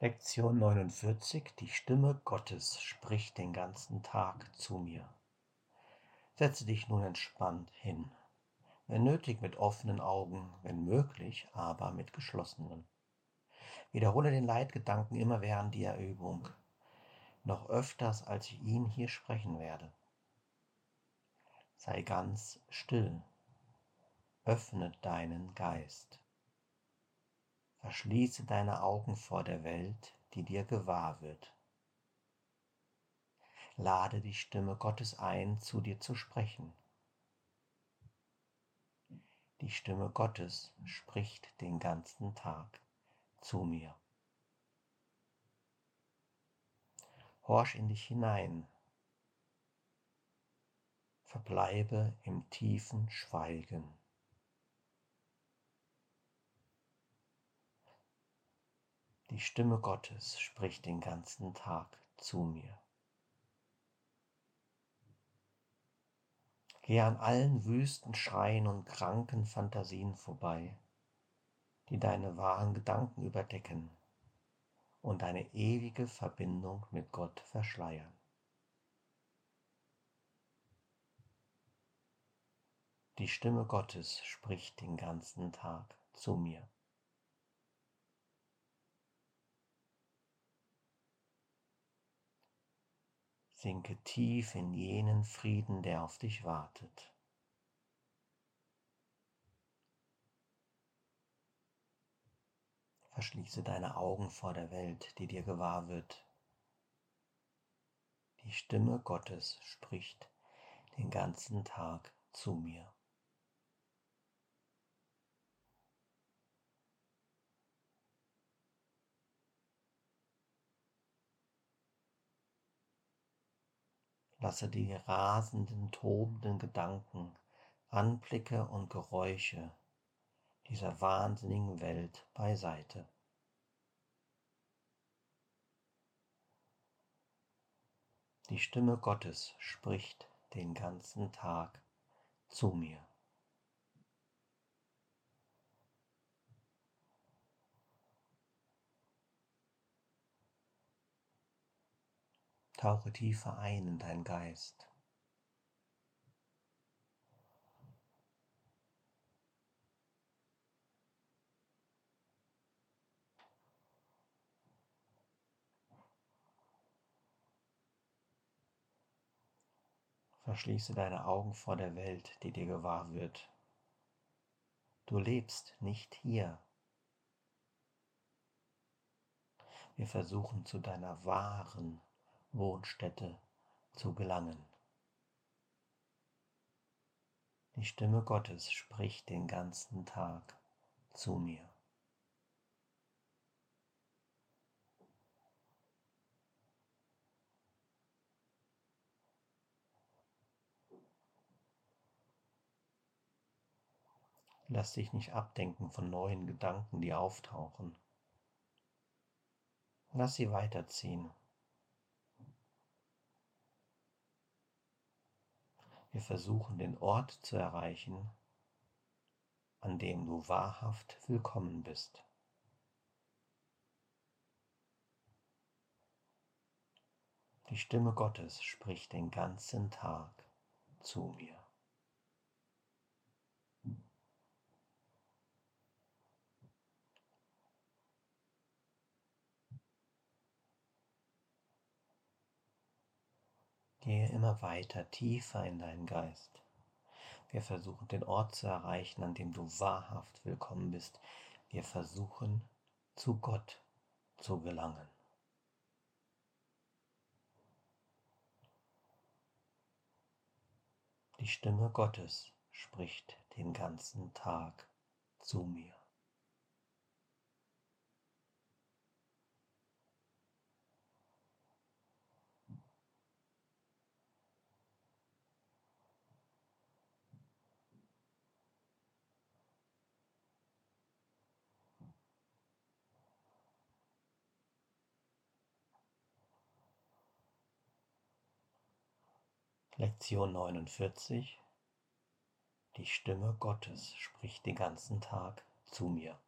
Lektion 49 Die Stimme Gottes spricht den ganzen Tag zu mir. Setze dich nun entspannt hin, wenn nötig mit offenen Augen, wenn möglich aber mit geschlossenen. Wiederhole den Leitgedanken immer während der Übung, noch öfters als ich ihn hier sprechen werde. Sei ganz still, öffne deinen Geist. Verschließe deine Augen vor der Welt, die dir gewahr wird. Lade die Stimme Gottes ein, zu dir zu sprechen. Die Stimme Gottes spricht den ganzen Tag zu mir. Horch in dich hinein. Verbleibe im tiefen Schweigen. Die Stimme Gottes spricht den ganzen Tag zu mir. Geh an allen wüsten Schreien und kranken Fantasien vorbei, die deine wahren Gedanken überdecken und deine ewige Verbindung mit Gott verschleiern. Die Stimme Gottes spricht den ganzen Tag zu mir. Sinke tief in jenen Frieden, der auf dich wartet. Verschließe deine Augen vor der Welt, die dir gewahr wird. Die Stimme Gottes spricht den ganzen Tag zu mir. Lasse die rasenden, tobenden Gedanken, Anblicke und Geräusche dieser wahnsinnigen Welt beiseite. Die Stimme Gottes spricht den ganzen Tag zu mir. Tauche tiefer ein in deinen Geist. Verschließe deine Augen vor der Welt, die dir gewahr wird. Du lebst nicht hier. Wir versuchen zu deiner wahren Wohnstätte zu gelangen. Die Stimme Gottes spricht den ganzen Tag zu mir. Lass dich nicht abdenken von neuen Gedanken, die auftauchen. Lass sie weiterziehen. Wir versuchen den Ort zu erreichen, an dem du wahrhaft willkommen bist. Die Stimme Gottes spricht den ganzen Tag zu mir. Gehe immer weiter, tiefer in deinen Geist. Wir versuchen den Ort zu erreichen, an dem du wahrhaft willkommen bist. Wir versuchen zu Gott zu gelangen. Die Stimme Gottes spricht den ganzen Tag zu mir. Lektion 49 Die Stimme Gottes spricht den ganzen Tag zu mir.